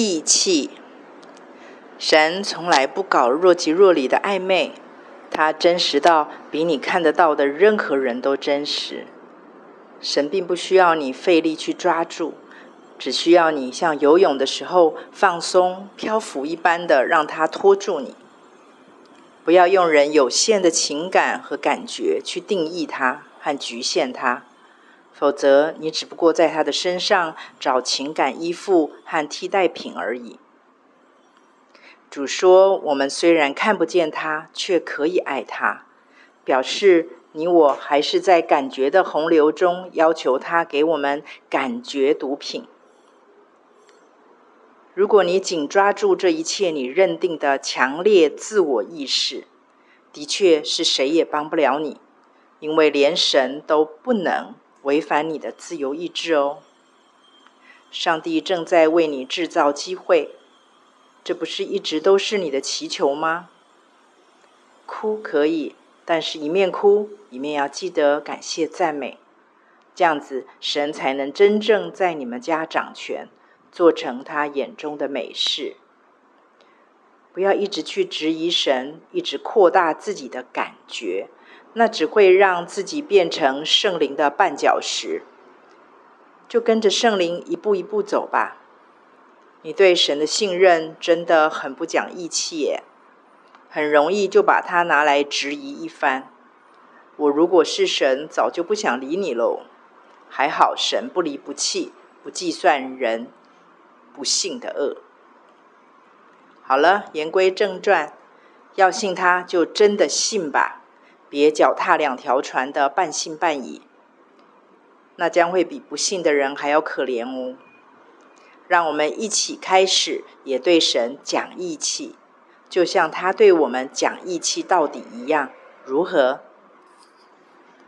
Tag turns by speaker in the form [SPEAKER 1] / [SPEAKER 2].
[SPEAKER 1] 义气。神从来不搞若即若离的暧昧，他真实到比你看得到的任何人都真实。神并不需要你费力去抓住，只需要你像游泳的时候放松、漂浮一般的让他拖住你。不要用人有限的情感和感觉去定义他和局限他。否则，你只不过在他的身上找情感依附和替代品而已。主说：“我们虽然看不见他，却可以爱他。”表示你我还是在感觉的洪流中，要求他给我们感觉毒品。如果你紧抓住这一切你认定的强烈自我意识，的确是谁也帮不了你，因为连神都不能。违反你的自由意志哦！上帝正在为你制造机会，这不是一直都是你的祈求吗？哭可以，但是一面哭一面要记得感谢赞美，这样子神才能真正在你们家掌权，做成他眼中的美事。不要一直去质疑神，一直扩大自己的感觉。那只会让自己变成圣灵的绊脚石，就跟着圣灵一步一步走吧。你对神的信任真的很不讲义气耶，很容易就把它拿来质疑一番。我如果是神，早就不想理你喽。还好神不离不弃，不计算人不信的恶。好了，言归正传，要信他就真的信吧。别脚踏两条船的半信半疑，那将会比不信的人还要可怜哦。让我们一起开始，也对神讲义气，就像他对我们讲义气到底一样，如何？